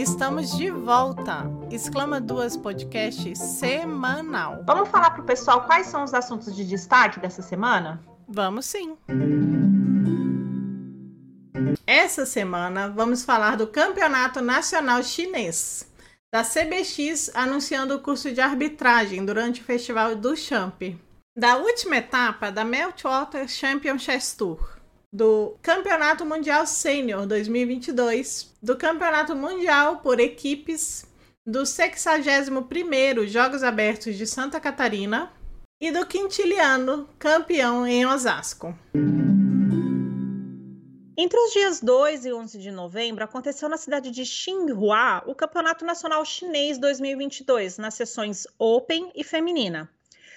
estamos de volta. Exclama Duas Podcast semanal. Vamos falar para o pessoal quais são os assuntos de destaque dessa semana? Vamos sim. Essa semana vamos falar do Campeonato Nacional Chinês, da CBX anunciando o curso de arbitragem durante o Festival do Champ, da última etapa da Meltwater Champion Chess Tour, do Campeonato Mundial Sênior 2022, do Campeonato Mundial por Equipes, do 61º Jogos Abertos de Santa Catarina e do Quintiliano, campeão em Osasco. Entre os dias 2 e 11 de novembro, aconteceu na cidade de Xinhua o Campeonato Nacional Chinês 2022, nas sessões Open e Feminina.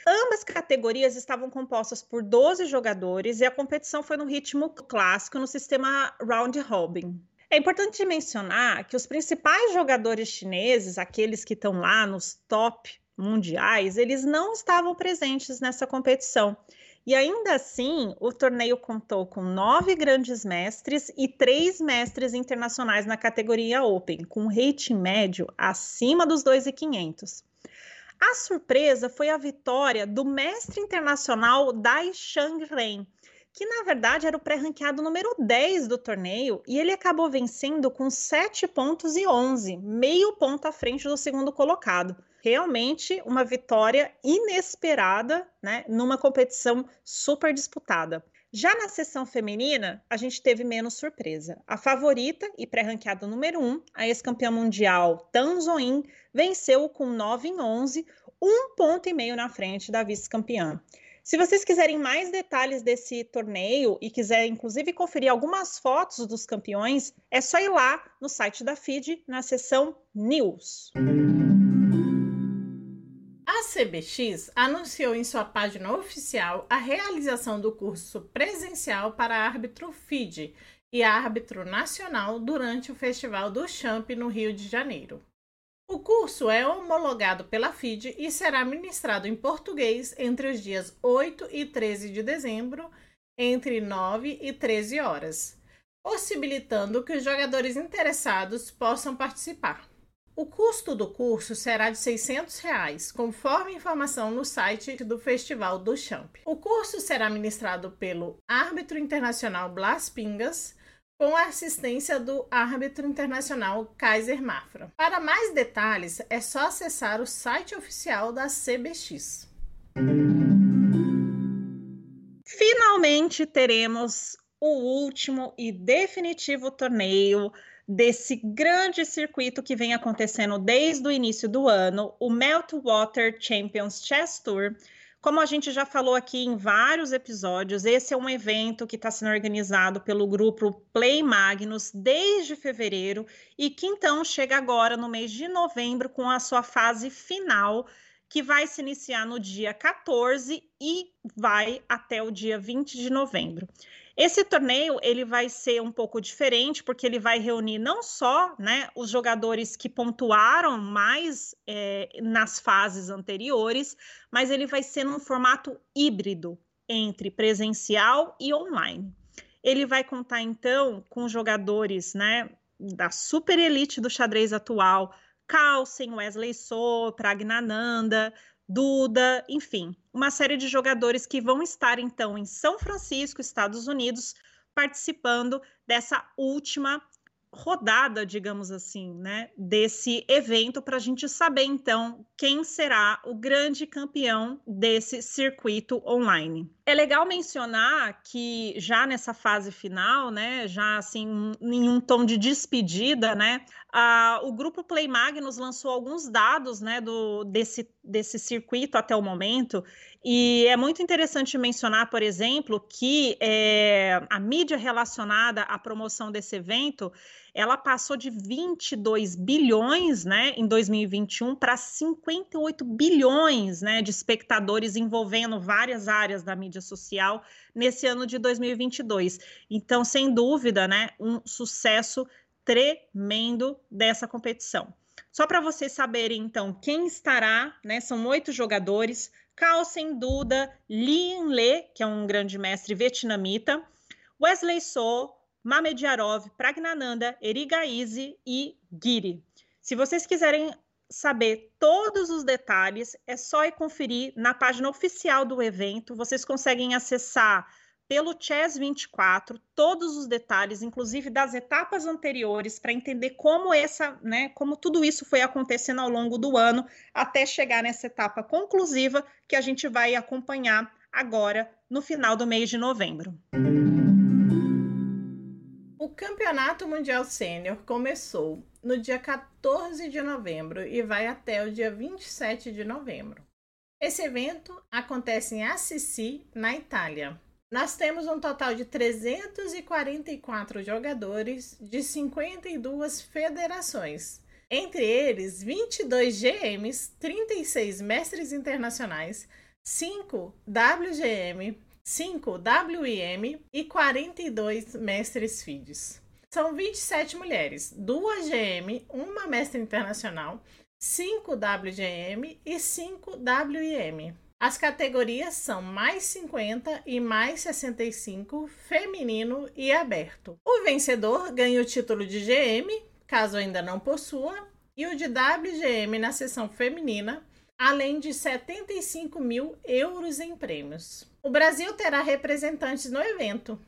Ambas categorias estavam compostas por 12 jogadores e a competição foi no ritmo clássico no sistema round robin. É importante mencionar que os principais jogadores chineses, aqueles que estão lá nos top mundiais, eles não estavam presentes nessa competição. E ainda assim, o torneio contou com nove grandes mestres e três mestres internacionais na categoria Open, com rating médio acima dos 2,500. A surpresa foi a vitória do mestre internacional Dai Shangren, que na verdade era o pré-ranqueado número 10 do torneio, e ele acabou vencendo com 7 pontos e 11, meio ponto à frente do segundo colocado realmente uma vitória inesperada, né, numa competição super disputada. Já na sessão feminina, a gente teve menos surpresa. A favorita e pré-ranqueada número 1, a ex-campeã mundial Tan Zoin, venceu com 9 em 11, um ponto e meio na frente da vice-campeã. Se vocês quiserem mais detalhes desse torneio e quiser inclusive conferir algumas fotos dos campeões, é só ir lá no site da FIDE na seção News. A CBX anunciou em sua página oficial a realização do curso presencial para árbitro FIDE e árbitro nacional durante o Festival do Champ no Rio de Janeiro. O curso é homologado pela FIDE e será ministrado em português entre os dias 8 e 13 de dezembro, entre 9 e 13 horas, possibilitando que os jogadores interessados possam participar. O custo do curso será de 600 reais, conforme informação no site do Festival do Champ. O curso será ministrado pelo árbitro internacional Blas Pingas, com a assistência do árbitro internacional Kaiser Mafra. Para mais detalhes, é só acessar o site oficial da CBX. Finalmente teremos o último e definitivo torneio desse grande circuito que vem acontecendo desde o início do ano, o Meltwater Champions Chess Tour. Como a gente já falou aqui em vários episódios, esse é um evento que está sendo organizado pelo grupo Play Magnus desde fevereiro e que então chega agora no mês de novembro com a sua fase final, que vai se iniciar no dia 14 e vai até o dia 20 de novembro. Esse torneio ele vai ser um pouco diferente porque ele vai reunir não só né, os jogadores que pontuaram mais é, nas fases anteriores, mas ele vai ser num formato híbrido entre presencial e online. Ele vai contar então com jogadores né, da super elite do xadrez atual, Carlsen, Wesley So, Pragnananda, Duda, enfim, uma série de jogadores que vão estar então em São Francisco, Estados Unidos, participando dessa última rodada, digamos assim, né, desse evento para a gente saber então quem será o grande campeão desse circuito online. É legal mencionar que já nessa fase final, né, já assim em um tom de despedida, né, a, o grupo Play Magnus lançou alguns dados, né, do desse desse circuito até o momento e é muito interessante mencionar, por exemplo, que é, a mídia relacionada à promoção desse evento ela passou de 22 bilhões, né, em 2021 para 58 bilhões, né, de espectadores envolvendo várias áreas da mídia social nesse ano de 2022. Então, sem dúvida, né, um sucesso tremendo dessa competição. Só para vocês saberem, então, quem estará, né? São oito jogadores: Carlsen Duda, Lin Le, que é um grande mestre vietnamita, Wesley So, Mamediarov, Pragnananda, Erigaize e Giri. Se vocês quiserem saber todos os detalhes, é só ir conferir na página oficial do evento. Vocês conseguem acessar pelo Chess 24 todos os detalhes, inclusive das etapas anteriores, para entender como essa, né, como tudo isso foi acontecendo ao longo do ano até chegar nessa etapa conclusiva que a gente vai acompanhar agora no final do mês de novembro. O Campeonato Mundial Sênior começou no dia 14 de novembro e vai até o dia 27 de novembro. Esse evento acontece em Assisi, na Itália. Nós temos um total de 344 jogadores de 52 federações. Entre eles, 22 GMs, 36 mestres internacionais, 5 WGM, 5 WIM e 42 mestres FIDES. São 27 mulheres, 2 GM, uma mestre internacional, 5 WGM e 5 WIM. As categorias são mais 50 e mais 65, feminino e aberto. O vencedor ganha o título de GM, caso ainda não possua, e o de WGM na seção feminina, além de 75 mil euros em prêmios. O Brasil terá representantes no evento.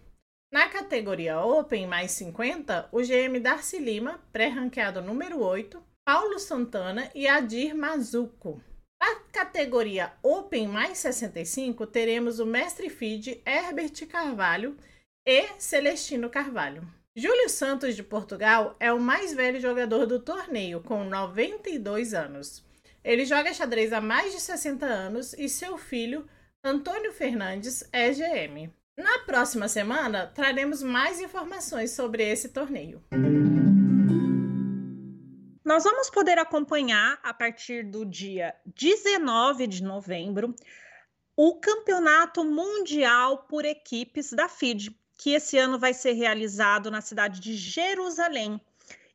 Na categoria Open mais 50, o GM Darcy Lima, pré-ranqueado número 8, Paulo Santana e Adir Mazuco. Na categoria Open mais 65, teremos o mestre feed Herbert Carvalho e Celestino Carvalho. Júlio Santos de Portugal é o mais velho jogador do torneio, com 92 anos. Ele joga xadrez há mais de 60 anos e seu filho, Antônio Fernandes, é GM. Na próxima semana, traremos mais informações sobre esse torneio. Nós vamos poder acompanhar a partir do dia 19 de novembro o Campeonato Mundial por Equipes da FIDE, que esse ano vai ser realizado na cidade de Jerusalém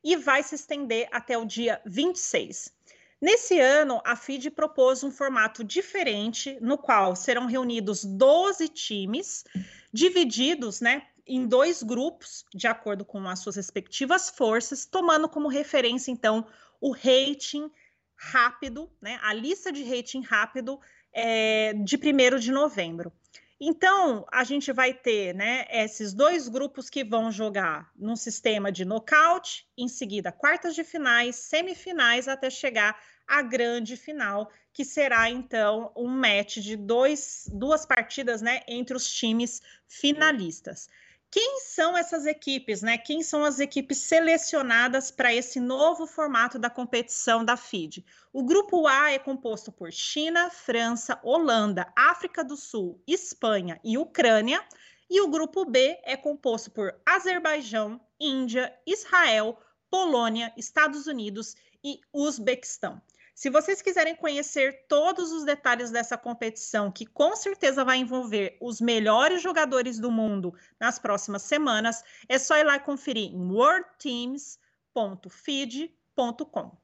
e vai se estender até o dia 26. Nesse ano, a FIDE propôs um formato diferente, no qual serão reunidos 12 times, divididos né, em dois grupos, de acordo com as suas respectivas forças, tomando como referência, então, o rating rápido, né? A lista de rating rápido é, de 1 de novembro. Então, a gente vai ter né, esses dois grupos que vão jogar num sistema de nocaute, em seguida, quartas de finais, semifinais, até chegar à grande final, que será então um match de dois, duas partidas né, entre os times finalistas. Quem são essas equipes, né? Quem são as equipes selecionadas para esse novo formato da competição da FIDE? O grupo A é composto por China, França, Holanda, África do Sul, Espanha e Ucrânia, e o grupo B é composto por Azerbaijão, Índia, Israel, Polônia, Estados Unidos e Uzbequistão. Se vocês quiserem conhecer todos os detalhes dessa competição, que com certeza vai envolver os melhores jogadores do mundo nas próximas semanas, é só ir lá conferir em worldteams.feed.com.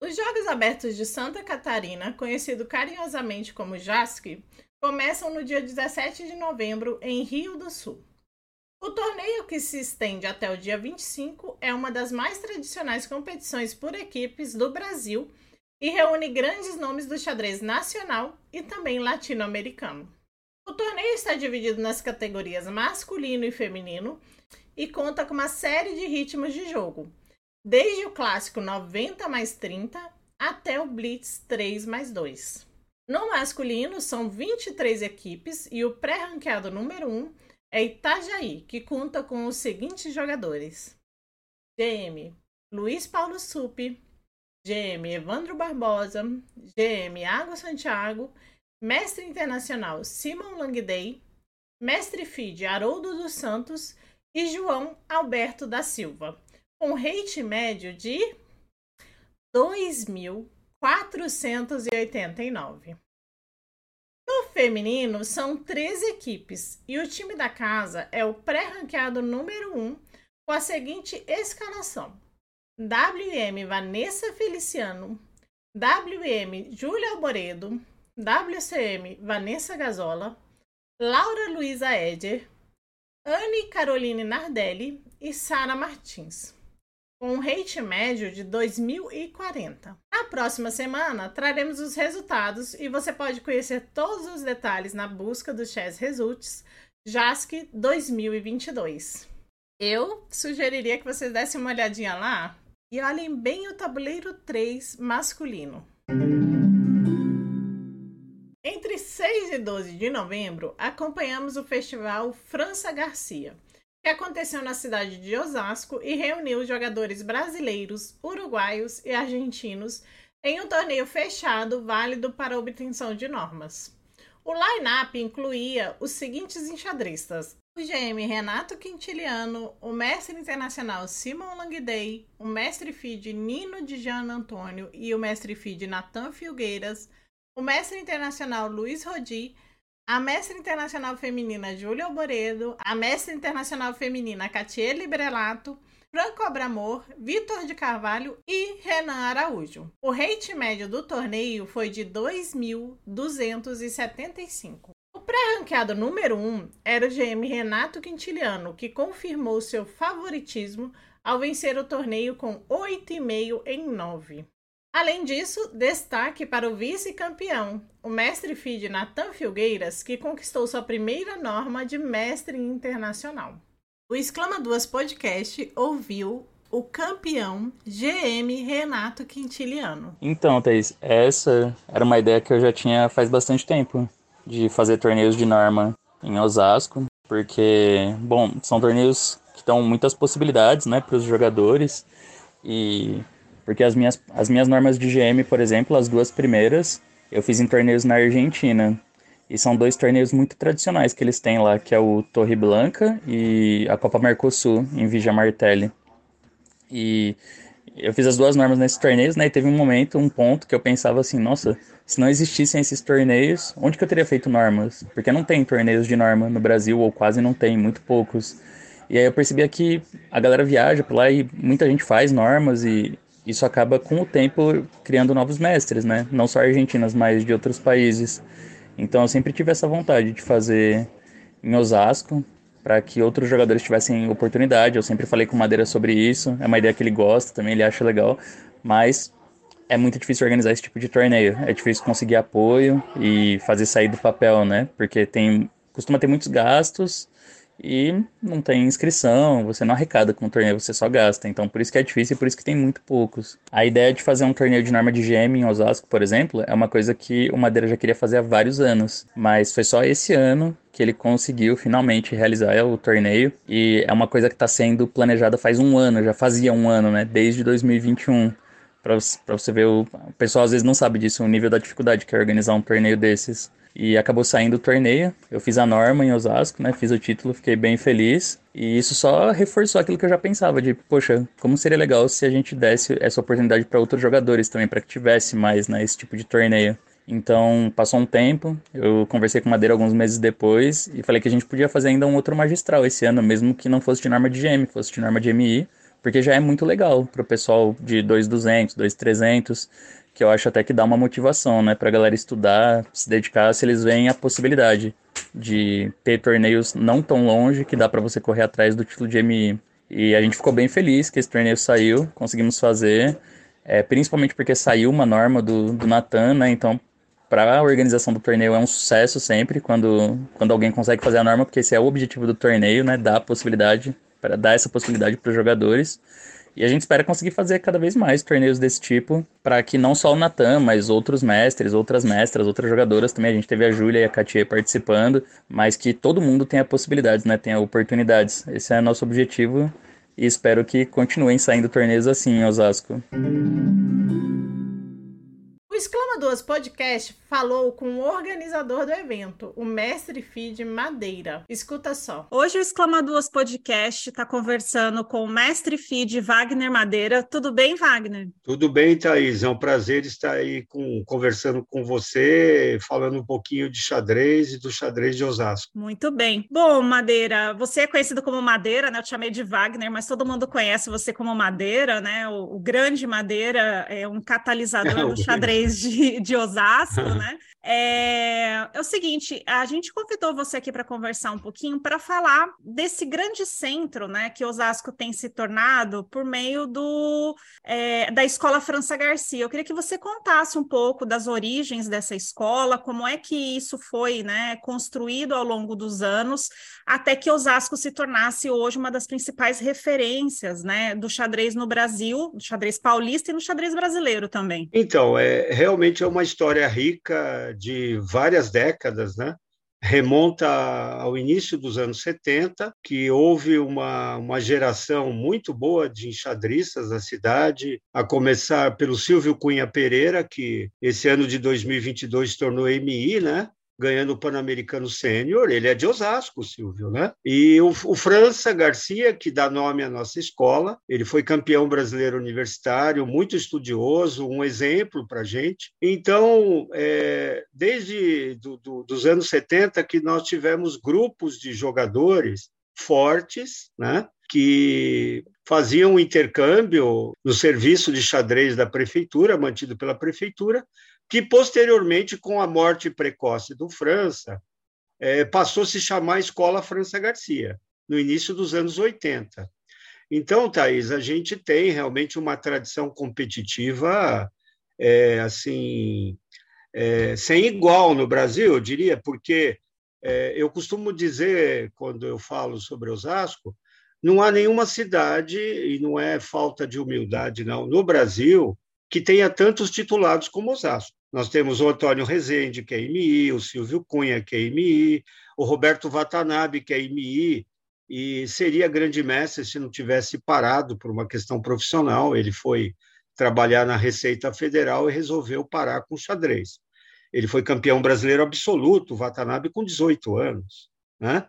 Os Jogos Abertos de Santa Catarina, conhecido carinhosamente como JASC, começam no dia 17 de novembro em Rio do Sul. O torneio, que se estende até o dia 25, é uma das mais tradicionais competições por equipes do Brasil e reúne grandes nomes do xadrez nacional e também latino-americano. O torneio está dividido nas categorias masculino e feminino e conta com uma série de ritmos de jogo, desde o clássico 90 mais 30 até o Blitz 3 mais 2. No masculino, são 23 equipes e o pré-ranqueado número 1 é Itajaí, que conta com os seguintes jogadores: GM Luiz Paulo Supi, GM Evandro Barbosa, GM Água Santiago, Mestre Internacional Simon Langday, Mestre FID Haroldo dos Santos. E João Alberto da Silva, com rate médio de 2.489. No feminino, são três equipes e o time da casa é o pré-ranqueado número 1 um, com a seguinte escalação: WM Vanessa Feliciano, WM Júlia Alboredo, WCM Vanessa Gazola, Laura Luiza Eder, Anne Caroline Nardelli e Sara Martins, com um rate médio de 2040. Na próxima semana, traremos os resultados e você pode conhecer todos os detalhes na busca do Chess Results JASC 2022. Eu sugeriria que vocês dessem uma olhadinha lá e olhem bem o tabuleiro 3 masculino. Entre 6 e 12 de novembro, acompanhamos o festival França Garcia, que aconteceu na cidade de Osasco e reuniu jogadores brasileiros, uruguaios e argentinos em um torneio fechado válido para obtenção de normas. O line-up incluía os seguintes enxadristas: o GM Renato Quintiliano, o mestre internacional Simon Langday, o mestre FID Nino de Jean Antônio e o mestre FID Natan Filgueiras o mestre internacional Luiz Rodi, a mestre internacional feminina Júlia Alboredo, a mestre internacional feminina Katia Librelato, Franco Abramor, Vitor de Carvalho e Renan Araújo. O rate médio do torneio foi de 2.275. O pré-ranqueado número 1 um era o GM Renato Quintiliano, que confirmou seu favoritismo ao vencer o torneio com 8,5 em 9. Além disso, destaque para o vice-campeão, o mestre FID Natan Filgueiras, que conquistou sua primeira norma de mestre internacional. O Exclama Duas Podcast ouviu o campeão GM Renato Quintiliano. Então, Thaís, essa era uma ideia que eu já tinha faz bastante tempo, de fazer torneios de norma em Osasco, porque, bom, são torneios que dão muitas possibilidades, né, para os jogadores, e porque as minhas, as minhas normas de GM, por exemplo, as duas primeiras, eu fiz em torneios na Argentina. E são dois torneios muito tradicionais que eles têm lá, que é o Torre Blanca e a Copa Mercosul, em Vigia Martelli. E eu fiz as duas normas nesses torneios, né? E teve um momento, um ponto que eu pensava assim, nossa, se não existissem esses torneios, onde que eu teria feito normas? Porque não tem torneios de norma no Brasil, ou quase não tem, muito poucos. E aí eu percebia que a galera viaja por lá e muita gente faz normas e isso acaba com o tempo criando novos mestres, né? Não só argentinas, mas de outros países. Então eu sempre tive essa vontade de fazer em Osasco para que outros jogadores tivessem oportunidade. Eu sempre falei com o Madeira sobre isso. É uma ideia que ele gosta, também ele acha legal, mas é muito difícil organizar esse tipo de torneio. É difícil conseguir apoio e fazer sair do papel, né? Porque tem costuma ter muitos gastos e não tem inscrição, você não arrecada com o torneio, você só gasta. Então por isso que é difícil e por isso que tem muito poucos. A ideia de fazer um torneio de norma de GM em Osasco, por exemplo, é uma coisa que o Madeira já queria fazer há vários anos, mas foi só esse ano que ele conseguiu finalmente realizar o torneio e é uma coisa que está sendo planejada faz um ano, já fazia um ano, né? Desde 2021 para você ver o, o pessoal às vezes não sabe disso o nível da dificuldade que é organizar um torneio desses e acabou saindo o torneio. Eu fiz a norma em Osasco, né? Fiz o título, fiquei bem feliz. E isso só reforçou aquilo que eu já pensava de, poxa, como seria legal se a gente desse essa oportunidade para outros jogadores também, para que tivesse mais, né, esse tipo de torneio. Então, passou um tempo, eu conversei com Madeira alguns meses depois e falei que a gente podia fazer ainda um outro magistral esse ano, mesmo que não fosse de norma de GM, fosse de norma de MI, porque já é muito legal para o pessoal de 2.200, 2.300 que eu acho até que dá uma motivação, né, pra galera estudar, se dedicar, se eles veem a possibilidade de ter torneios não tão longe que dá para você correr atrás do título de MI. E a gente ficou bem feliz que esse torneio saiu, conseguimos fazer, é, principalmente porque saiu uma norma do, do Natan, né, então para a organização do torneio é um sucesso sempre quando, quando alguém consegue fazer a norma, porque esse é o objetivo do torneio, né, dar a possibilidade, para dar essa possibilidade para os jogadores. E a gente espera conseguir fazer cada vez mais torneios desse tipo, para que não só o Natan, mas outros mestres, outras mestras, outras jogadoras também. A gente teve a Júlia e a Katia participando, mas que todo mundo tenha possibilidades, né? Tenha oportunidades. Esse é nosso objetivo e espero que continuem saindo torneios assim em Osasco. O Exclama Duas Podcast falou com o organizador do evento, o mestre Feed Madeira. Escuta só. Hoje o Exclama Duas Podcast está conversando com o mestre Feed Wagner Madeira. Tudo bem, Wagner? Tudo bem, Thaís. É um prazer estar aí com, conversando com você, falando um pouquinho de xadrez e do xadrez de Osasco. Muito bem. Bom, Madeira, você é conhecido como Madeira, né? Eu te chamei de Wagner, mas todo mundo conhece você como Madeira, né? O, o grande Madeira é um catalisador do xadrez de, de Osasco, né? É, é, o seguinte, a gente convidou você aqui para conversar um pouquinho para falar desse grande centro, né, que Osasco tem se tornado por meio do é, da Escola França Garcia. Eu queria que você contasse um pouco das origens dessa escola, como é que isso foi, né, construído ao longo dos anos, até que Osasco se tornasse hoje uma das principais referências, né, do xadrez no Brasil, do xadrez paulista e no xadrez brasileiro também. Então, é realmente é uma história rica de várias décadas, né? remonta ao início dos anos 70, que houve uma, uma geração muito boa de enxadristas na cidade, a começar pelo Silvio Cunha Pereira, que esse ano de 2022 se tornou MI, né? Ganhando o Pan-Americano Sênior, ele é de Osasco, Silvio, né? E o, o, França Garcia, que dá nome à nossa escola, ele foi campeão brasileiro universitário, muito estudioso, um exemplo para gente. Então, é, desde do, do, dos anos 70 que nós tivemos grupos de jogadores fortes, né? que faziam intercâmbio no serviço de xadrez da prefeitura, mantido pela prefeitura, que posteriormente, com a morte precoce do França, é, passou a se chamar Escola França Garcia, no início dos anos 80. Então, Thais, a gente tem realmente uma tradição competitiva é, assim é, sem igual no Brasil, eu diria, porque é, eu costumo dizer, quando eu falo sobre Osasco, não há nenhuma cidade, e não é falta de humildade, não, no Brasil, que tenha tantos titulados como Osasco. Nós temos o Antônio Rezende, que é MI, o Silvio Cunha, que é MI, o Roberto Watanabe, que é MI, e seria grande mestre se não tivesse parado por uma questão profissional. Ele foi trabalhar na Receita Federal e resolveu parar com xadrez. Ele foi campeão brasileiro absoluto, Watanabe, com 18 anos, né?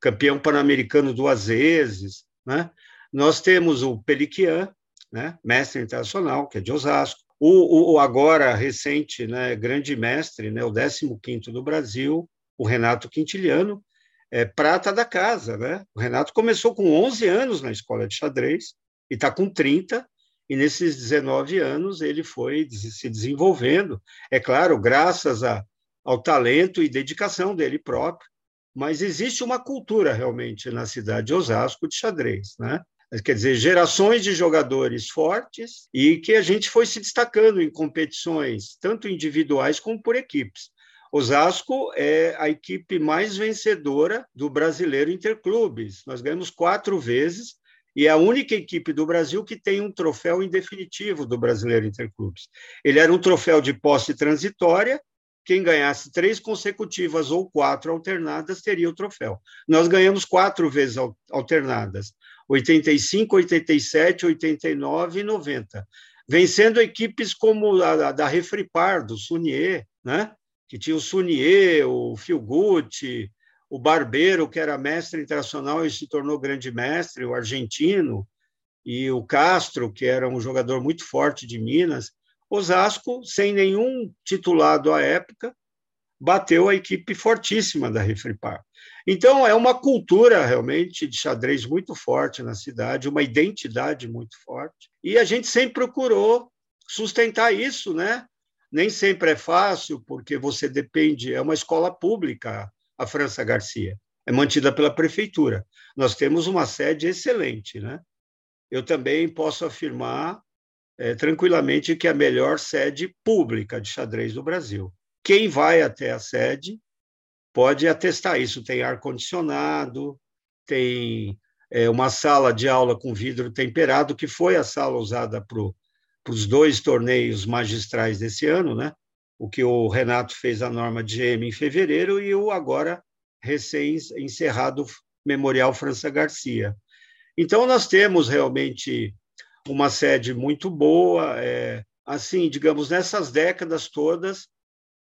campeão pan-americano duas vezes. Né? Nós temos o Peliquian, né? mestre internacional, que é de Osasco. O, o, agora recente, né, grande mestre, né, o 15º do Brasil, o Renato Quintiliano, é prata da casa. Né? O Renato começou com 11 anos na escola de xadrez e está com 30, e nesses 19 anos ele foi se desenvolvendo, é claro, graças a, ao talento e dedicação dele próprio, mas existe uma cultura realmente na cidade de Osasco de xadrez, né? Quer dizer, gerações de jogadores fortes e que a gente foi se destacando em competições, tanto individuais como por equipes. Osasco é a equipe mais vencedora do Brasileiro Interclubes. Nós ganhamos quatro vezes e é a única equipe do Brasil que tem um troféu indefinitivo do Brasileiro Interclubes. Ele era um troféu de posse transitória, quem ganhasse três consecutivas ou quatro alternadas teria o troféu. Nós ganhamos quatro vezes alternadas. 85, 87, 89 e 90, vencendo equipes como a da Refripar, do Sunier, né? que tinha o Sunier, o Filguti, o Barbeiro, que era mestre internacional e se tornou grande mestre, o argentino, e o Castro, que era um jogador muito forte de Minas. Osasco, sem nenhum titulado à época, bateu a equipe fortíssima da Refripar. Então, é uma cultura realmente de xadrez muito forte na cidade, uma identidade muito forte. E a gente sempre procurou sustentar isso, né? Nem sempre é fácil, porque você depende, é uma escola pública, a França Garcia, é mantida pela prefeitura. Nós temos uma sede excelente, né? Eu também posso afirmar é, tranquilamente que é a melhor sede pública de xadrez do Brasil. Quem vai até a sede pode atestar isso. Tem ar-condicionado, tem é, uma sala de aula com vidro temperado, que foi a sala usada para os dois torneios magistrais desse ano, né? o que o Renato fez a norma de GM em fevereiro e o agora recém-encerrado Memorial França Garcia. Então, nós temos realmente uma sede muito boa, é, assim, digamos, nessas décadas todas,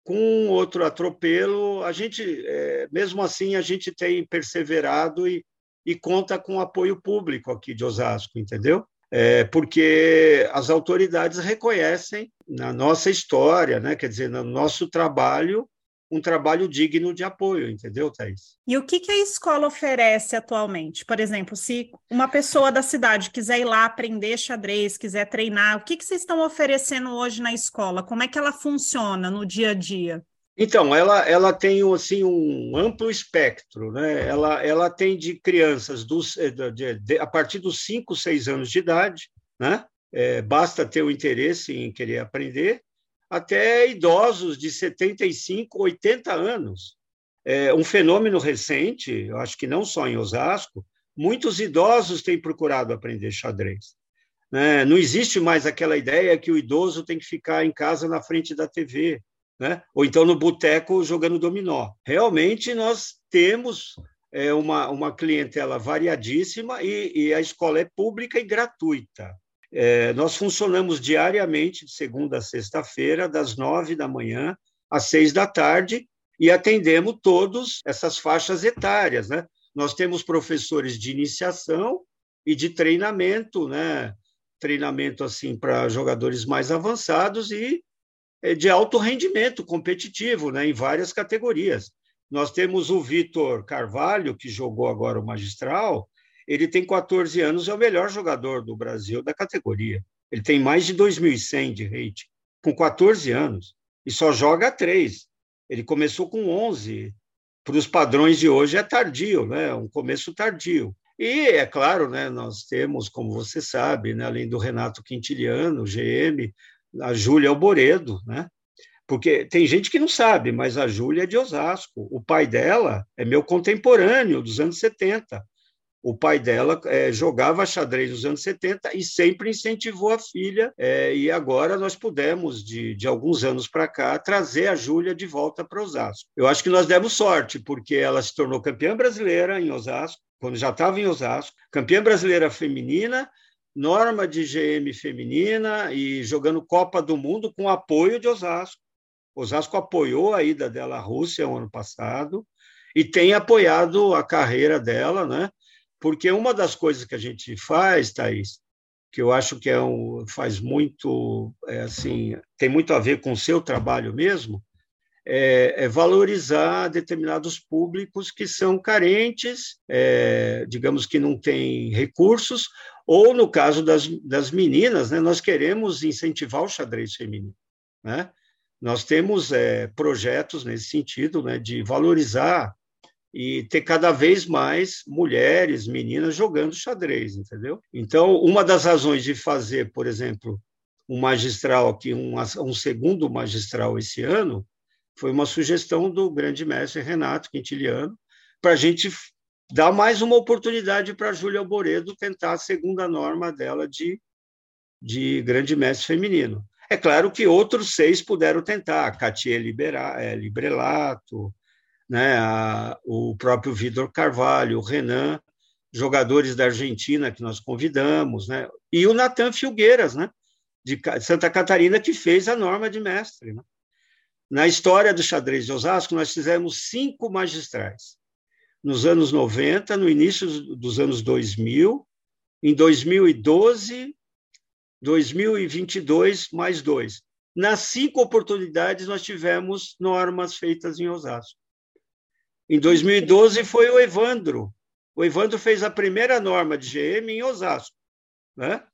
com outro atropelo, a gente, é, mesmo assim, a gente tem perseverado e, e conta com apoio público aqui de Osasco, entendeu? É, porque as autoridades reconhecem na nossa história, né, quer dizer, no nosso trabalho, um trabalho digno de apoio, entendeu, Thais? E o que, que a escola oferece atualmente? Por exemplo, se uma pessoa da cidade quiser ir lá aprender xadrez, quiser treinar, o que, que vocês estão oferecendo hoje na escola? Como é que ela funciona no dia a dia? Então, ela, ela tem assim, um amplo espectro. Né? Ela, ela tem de crianças dos, eh, de, de, a partir dos 5, 6 anos de idade, né? É, basta ter o interesse em querer aprender, até idosos de 75, 80 anos. É um fenômeno recente, eu acho que não só em Osasco, muitos idosos têm procurado aprender xadrez. Né? Não existe mais aquela ideia que o idoso tem que ficar em casa na frente da TV, né? ou então no boteco jogando dominó. Realmente, nós temos é, uma, uma clientela variadíssima e, e a escola é pública e gratuita. É, nós funcionamos diariamente, de segunda a sexta-feira, das nove da manhã às seis da tarde, e atendemos todas essas faixas etárias. Né? Nós temos professores de iniciação e de treinamento, né? treinamento assim para jogadores mais avançados e é, de alto rendimento competitivo né? em várias categorias. Nós temos o Vitor Carvalho, que jogou agora o magistral, ele tem 14 anos, é o melhor jogador do Brasil da categoria. Ele tem mais de 2.100 de rate, com 14 anos, e só joga três. Ele começou com 11. Para os padrões de hoje é tardio, né? um começo tardio. E, é claro, né, nós temos, como você sabe, né, além do Renato Quintiliano, GM, a Júlia Alboredo, né? porque tem gente que não sabe, mas a Júlia é de Osasco. O pai dela é meu contemporâneo, dos anos 70 o pai dela é, jogava xadrez nos anos 70 e sempre incentivou a filha, é, e agora nós pudemos, de, de alguns anos para cá, trazer a Júlia de volta para Osasco. Eu acho que nós demos sorte, porque ela se tornou campeã brasileira em Osasco, quando já estava em Osasco, campeã brasileira feminina, norma de GM feminina e jogando Copa do Mundo com apoio de Osasco. Osasco apoiou a ida dela à Rússia no ano passado e tem apoiado a carreira dela, né? Porque uma das coisas que a gente faz, Thaís, que eu acho que é um, faz muito, é assim, tem muito a ver com o seu trabalho mesmo, é, é valorizar determinados públicos que são carentes, é, digamos que não têm recursos, ou no caso das, das meninas, né, nós queremos incentivar o xadrez feminino. Né? Nós temos é, projetos nesse sentido, né, de valorizar e ter cada vez mais mulheres, meninas jogando xadrez, entendeu? Então, uma das razões de fazer, por exemplo, um magistral aqui, um, um segundo magistral esse ano, foi uma sugestão do grande mestre Renato Quintiliano, para a gente dar mais uma oportunidade para a Júlia Alboredo tentar a segunda norma dela de, de grande mestre feminino. É claro que outros seis puderam tentar, Katia Libera, é, Librelato, né, a, o próprio Vitor Carvalho, o Renan, jogadores da Argentina que nós convidamos, né, e o Natan Filgueiras, né, de Santa Catarina, que fez a norma de mestre. Né. Na história do xadrez de Osasco, nós fizemos cinco magistrais. Nos anos 90, no início dos anos 2000, em 2012, 2022, mais dois. Nas cinco oportunidades, nós tivemos normas feitas em Osasco. Em 2012 foi o Evandro. O Evandro fez a primeira norma de GM em Osasco. Né?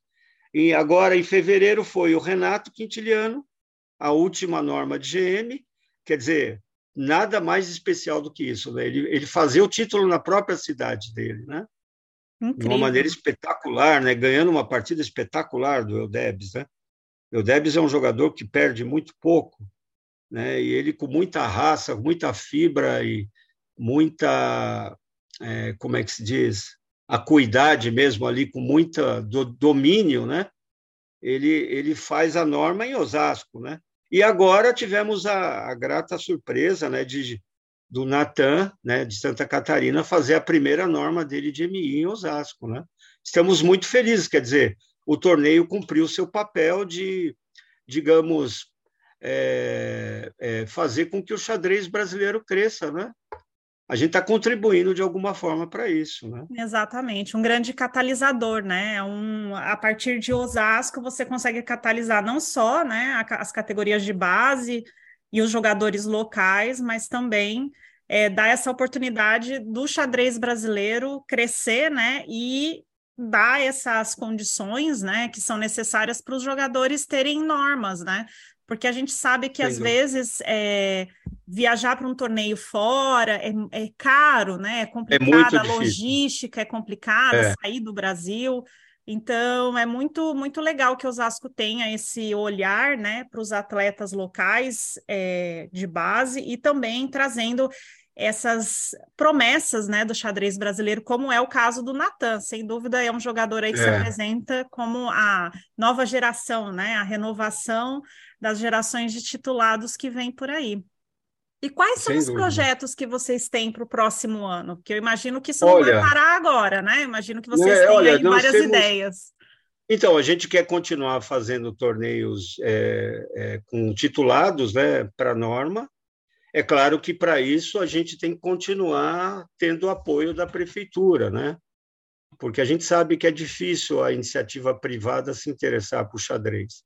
E agora, em fevereiro, foi o Renato Quintiliano, a última norma de GM. Quer dizer, nada mais especial do que isso. Né? Ele, ele fazia o título na própria cidade dele, né? De uma maneira espetacular, né? ganhando uma partida espetacular do Eudebs. Né? Eudebs é um jogador que perde muito pouco, né? e ele com muita raça, muita fibra e muita, é, como é que se diz, acuidade mesmo ali, com muita do, domínio, né? Ele, ele faz a norma em Osasco, né? E agora tivemos a, a grata surpresa, né, de do Natan, né, de Santa Catarina, fazer a primeira norma dele de MI em Osasco, né? Estamos muito felizes, quer dizer, o torneio cumpriu seu papel de digamos, é, é, fazer com que o xadrez brasileiro cresça, né? A gente está contribuindo de alguma forma para isso, né? Exatamente, um grande catalisador, né? Um, a partir de Osasco você consegue catalisar não só, né, as categorias de base e os jogadores locais, mas também é, dar essa oportunidade do xadrez brasileiro crescer, né, e dar essas condições, né, que são necessárias para os jogadores terem normas, né, porque a gente sabe que às vezes é, viajar para um torneio fora é, é caro, né, é complicado, é a logística é complicada, é. sair do Brasil, então, é muito, muito legal que o Osasco tenha esse olhar né, para os atletas locais é, de base e também trazendo essas promessas né, do xadrez brasileiro, como é o caso do Natan. Sem dúvida, é um jogador aí que é. se apresenta como a nova geração, né, a renovação das gerações de titulados que vem por aí. E quais são Sem os dúvida. projetos que vocês têm para o próximo ano? Porque eu imagino que isso olha, não vai parar agora, né? Eu imagino que vocês é, têm olha, várias temos... ideias. Então, a gente quer continuar fazendo torneios é, é, com titulados né, para a norma. É claro que, para isso, a gente tem que continuar tendo apoio da prefeitura, né? porque a gente sabe que é difícil a iniciativa privada se interessar por xadrez.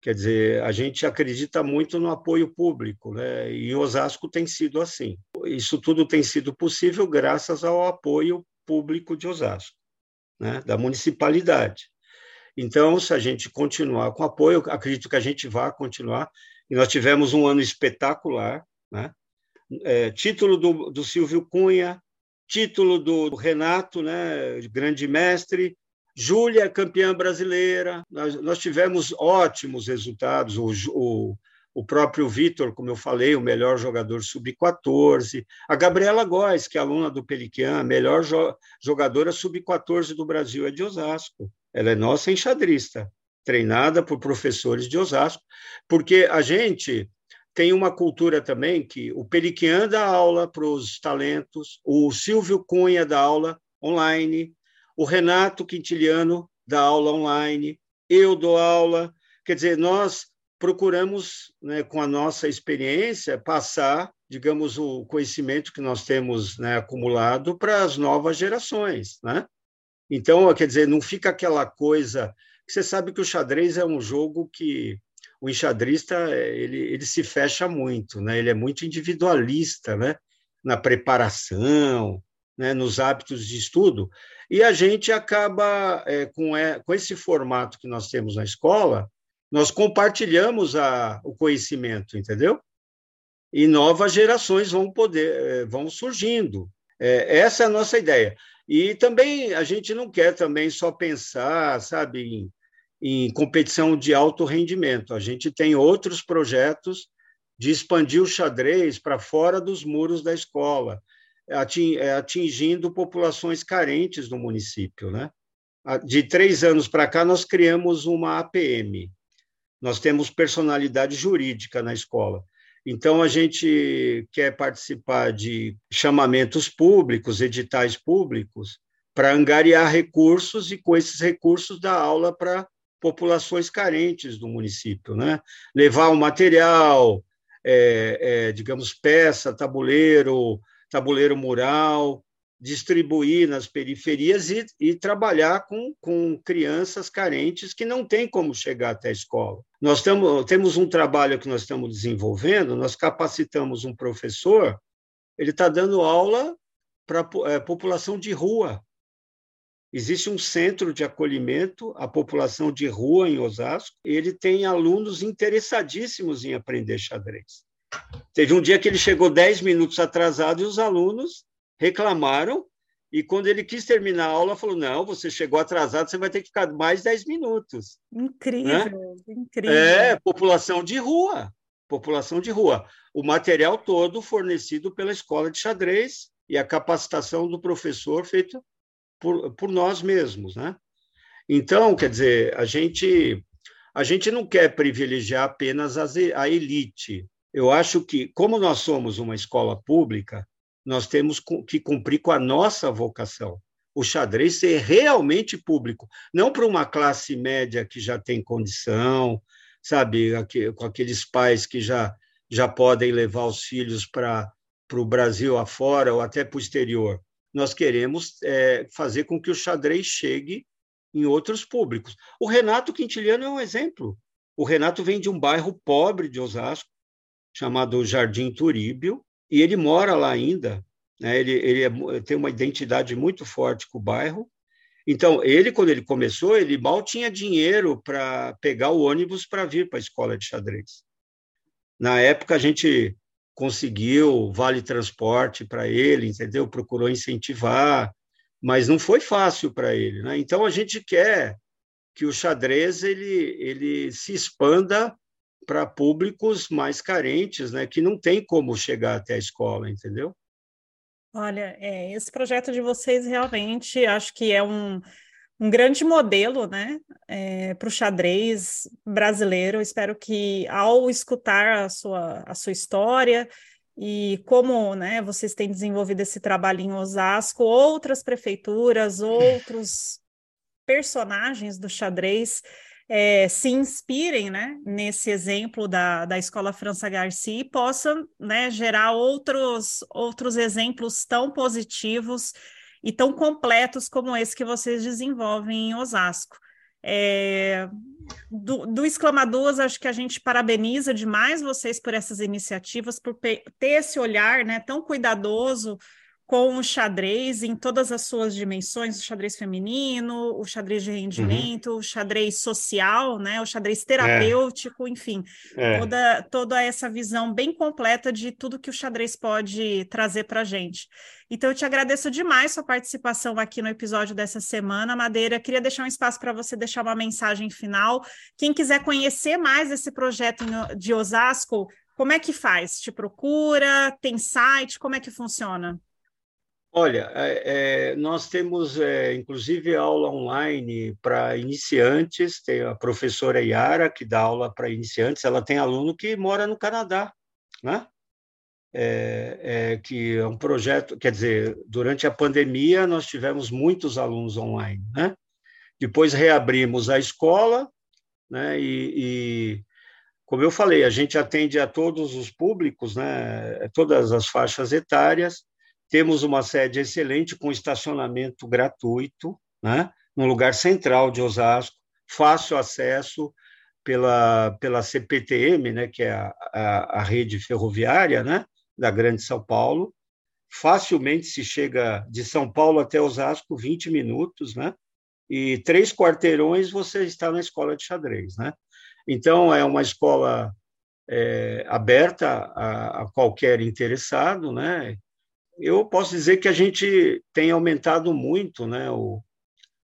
Quer dizer, a gente acredita muito no apoio público, né? e Osasco tem sido assim. Isso tudo tem sido possível graças ao apoio público de Osasco, né? da municipalidade. Então, se a gente continuar com apoio, acredito que a gente vai continuar. E nós tivemos um ano espetacular, né? É, título do, do Silvio Cunha, título do Renato, né? grande mestre, Júlia, campeã brasileira. Nós, nós tivemos ótimos resultados. O, o, o próprio Vitor, como eu falei, o melhor jogador sub-14. A Gabriela Góes, que é aluna do Peliquian, melhor jo jogadora sub-14 do Brasil, é de Osasco. Ela é nossa enxadrista, treinada por professores de Osasco, porque a gente tem uma cultura também que o Peliquian dá aula para os talentos, o Silvio Cunha dá aula online, o Renato Quintiliano dá aula online, eu dou aula. Quer dizer, nós procuramos, né, com a nossa experiência, passar, digamos, o conhecimento que nós temos né, acumulado para as novas gerações. Né? Então, quer dizer, não fica aquela coisa. Você sabe que o xadrez é um jogo que o enxadrista ele, ele se fecha muito, né? ele é muito individualista né? na preparação, né, nos hábitos de estudo, e a gente acaba, é, com, é, com esse formato que nós temos na escola, nós compartilhamos a, o conhecimento, entendeu? E novas gerações vão poder, é, vão surgindo. É, essa é a nossa ideia. E também a gente não quer também só pensar, sabe, em, em competição de alto rendimento. A gente tem outros projetos de expandir o xadrez para fora dos muros da escola, é, atingindo populações carentes no município. Né? De três anos para cá, nós criamos uma APM. Nós temos personalidade jurídica na escola. Então, a gente quer participar de chamamentos públicos, editais públicos, para angariar recursos e, com esses recursos, dar aula para populações carentes do município. Né? Levar o material, é, é, digamos, peça, tabuleiro, tabuleiro mural, distribuir nas periferias e, e, trabalhar com, com crianças carentes que não têm como chegar até a escola. Nós tamo, temos um trabalho que nós estamos desenvolvendo, nós capacitamos um professor, ele está dando aula para a é, população de rua. Existe um centro de acolhimento à população de rua em Osasco, ele tem alunos interessadíssimos em aprender xadrez. Teve um dia que ele chegou 10 minutos atrasado e os alunos reclamaram. E quando ele quis terminar a aula, falou: Não, você chegou atrasado, você vai ter que ficar mais 10 minutos. Incrível, né? incrível. É, população de rua. População de rua. O material todo fornecido pela escola de xadrez e a capacitação do professor feito por, por nós mesmos. Né? Então, quer dizer, a gente, a gente não quer privilegiar apenas a elite, eu acho que, como nós somos uma escola pública, nós temos que cumprir com a nossa vocação. O xadrez ser realmente público, não para uma classe média que já tem condição, sabe, com aqueles pais que já, já podem levar os filhos para o Brasil afora ou até para o exterior. Nós queremos é, fazer com que o xadrez chegue em outros públicos. O Renato Quintiliano é um exemplo. O Renato vem de um bairro pobre de Osasco, chamado Jardim Turíbio, e ele mora lá ainda. Né? Ele, ele é, tem uma identidade muito forte com o bairro. Então, ele, quando ele começou, ele mal tinha dinheiro para pegar o ônibus para vir para a escola de xadrez. Na época, a gente conseguiu vale transporte para ele, entendeu? Procurou incentivar, mas não foi fácil para ele, né? Então a gente quer que o xadrez ele ele se expanda para públicos mais carentes, né? Que não tem como chegar até a escola, entendeu? Olha, é, esse projeto de vocês realmente acho que é um, um grande modelo, né, é, para o xadrez brasileiro. Espero que ao escutar a sua, a sua história e como né, vocês têm desenvolvido esse trabalho em Osasco, outras prefeituras, outros personagens do xadrez é, se inspirem né, nesse exemplo da, da Escola França Garcia e possam né, gerar outros, outros exemplos tão positivos e tão completos como esse que vocês desenvolvem em Osasco. É, do, do Exclamaduas, acho que a gente parabeniza demais vocês por essas iniciativas, por ter esse olhar né, tão cuidadoso com o xadrez em todas as suas dimensões, o xadrez feminino, o xadrez de rendimento, uhum. o xadrez social, né, o xadrez terapêutico, é. enfim, é. Toda, toda essa visão bem completa de tudo que o xadrez pode trazer para a gente. Então, eu te agradeço demais sua participação aqui no episódio dessa semana, Madeira. Queria deixar um espaço para você deixar uma mensagem final. Quem quiser conhecer mais esse projeto de Osasco, como é que faz? Te procura? Tem site? Como é que funciona? Olha, é, é, nós temos, é, inclusive, aula online para iniciantes. Tem a professora Yara, que dá aula para iniciantes. Ela tem aluno que mora no Canadá, né? É, é, que é um projeto, quer dizer, durante a pandemia nós tivemos muitos alunos online, né? Depois reabrimos a escola, né? E, e como eu falei, a gente atende a todos os públicos, né? Todas as faixas etárias temos uma sede excelente com estacionamento gratuito, né? num lugar central de Osasco, fácil acesso pela, pela CPTM, né? que é a, a, a rede ferroviária né? da Grande São Paulo. Facilmente se chega de São Paulo até Osasco 20 minutos, né? e três quarteirões você está na escola de xadrez. Né? Então, é uma escola é, aberta a, a, qualquer interessado, né? Eu posso dizer que a gente tem aumentado muito, né? O,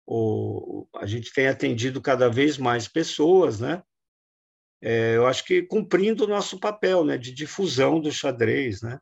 o, a gente tem atendido cada vez mais pessoas, né? É, eu acho que cumprindo o nosso papel, né? De difusão do xadrez, né?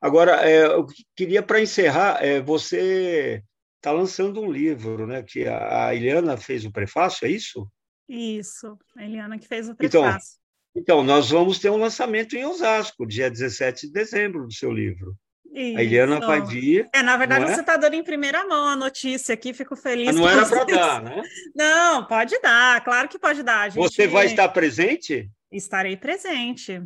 Agora, é, eu queria para encerrar, é, você está lançando um livro, né? Que a, a Eliana fez o prefácio, é isso? Isso, a Eliana que fez o então, prefácio. Então, então, nós vamos ter um lançamento em Osasco, dia 17 de dezembro, do seu livro. Isso. A Eliana vir. É, na verdade, é? você está dando em primeira mão a notícia aqui, fico feliz. Mas não era para dar, né? Não, pode dar, claro que pode dar. Gente... Você vai estar presente? Estarei presente.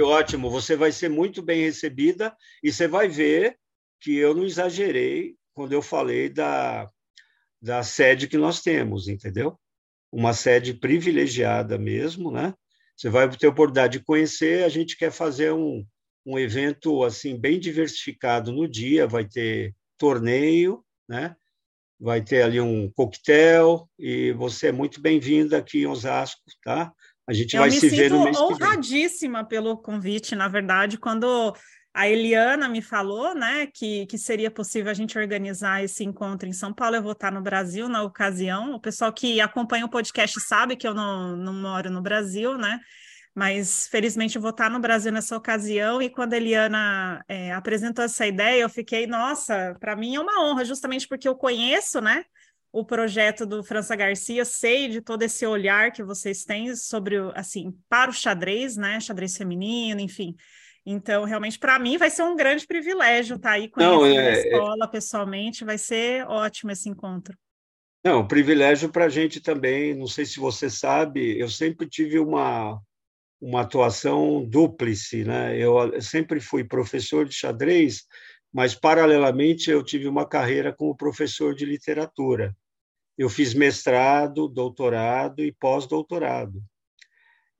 Ótimo, você vai ser muito bem recebida e você vai ver que eu não exagerei quando eu falei da, da sede que nós temos, entendeu? Uma sede privilegiada mesmo, né? Você vai ter a oportunidade de conhecer, a gente quer fazer um, um evento assim bem diversificado no dia, vai ter torneio, né? Vai ter ali um coquetel e você é muito bem-vinda aqui em Osasco, tá? A gente Eu vai se ver no mês que vem. honradíssima pelo convite, na verdade, quando a Eliana me falou, né, que, que seria possível a gente organizar esse encontro em São Paulo. Eu vou estar no Brasil na ocasião. O pessoal que acompanha o podcast sabe que eu não, não moro no Brasil, né? Mas felizmente eu vou estar no Brasil nessa ocasião. E quando a Eliana é, apresentou essa ideia, eu fiquei, nossa, para mim é uma honra, justamente porque eu conheço, né? O projeto do França Garcia, sei de todo esse olhar que vocês têm sobre, assim, para o xadrez, né? Xadrez feminino, enfim. Então, realmente, para mim, vai ser um grande privilégio estar aí com a é, é, escola pessoalmente, vai ser ótimo esse encontro. Não, privilégio para a gente também. Não sei se você sabe, eu sempre tive uma, uma atuação dúplice, né? Eu sempre fui professor de xadrez, mas paralelamente eu tive uma carreira como professor de literatura. Eu fiz mestrado, doutorado e pós-doutorado.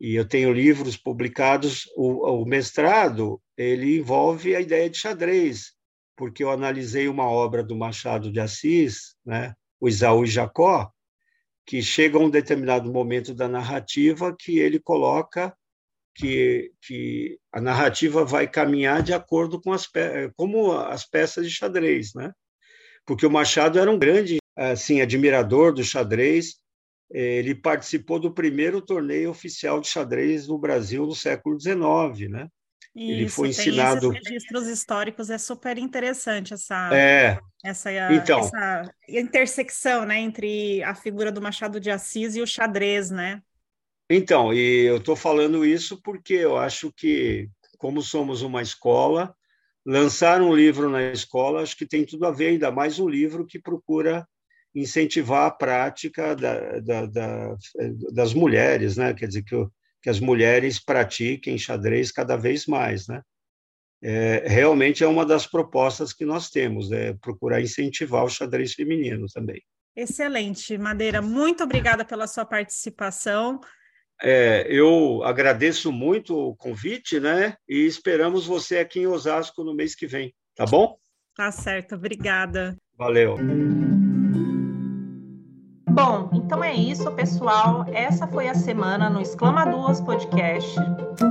E eu tenho livros publicados. O, o mestrado ele envolve a ideia de xadrez, porque eu analisei uma obra do Machado de Assis, né? O Isaú e Jacó, que chega a um determinado momento da narrativa que ele coloca que, que a narrativa vai caminhar de acordo com as como as peças de xadrez, né? Porque o Machado era um grande assim admirador do xadrez. Ele participou do primeiro torneio oficial de xadrez no Brasil no século XIX, né? Isso, ele foi ensinado. Esses registros históricos é super interessante essa é. essa, então, essa intersecção, né, entre a figura do Machado de Assis e o xadrez, né? Então, e eu estou falando isso porque eu acho que, como somos uma escola, lançar um livro na escola, acho que tem tudo a ver, ainda mais um livro que procura incentivar a prática da, da, da, das mulheres, né? Quer dizer, que, que as mulheres pratiquem xadrez cada vez mais, né? É, realmente é uma das propostas que nós temos, é procurar incentivar o xadrez feminino também. Excelente, Madeira. Muito obrigada pela sua participação. É, eu agradeço muito o convite, né? E esperamos você aqui em Osasco no mês que vem, tá bom? Tá certo, obrigada. Valeu. Então é isso, pessoal. Essa foi a semana no Exclama Duas Podcast.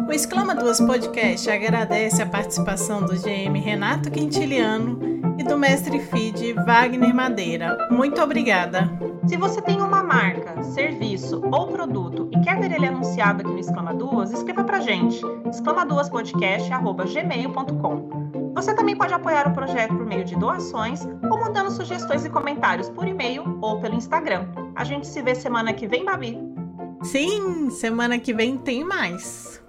O Exclama Duas Podcast agradece a participação do GM Renato Quintiliano e do mestre FID Wagner Madeira. Muito obrigada. Se você tem uma marca, serviço ou produto e quer ver ele anunciado aqui no Exclama Duas, escreva pra gente, exclamaduaspodcast.gmail.com. Você também pode apoiar o projeto por meio de doações ou mandando sugestões e comentários por e-mail ou pelo Instagram. A gente se vê semana que vem, Babi. Sim, semana que vem tem mais.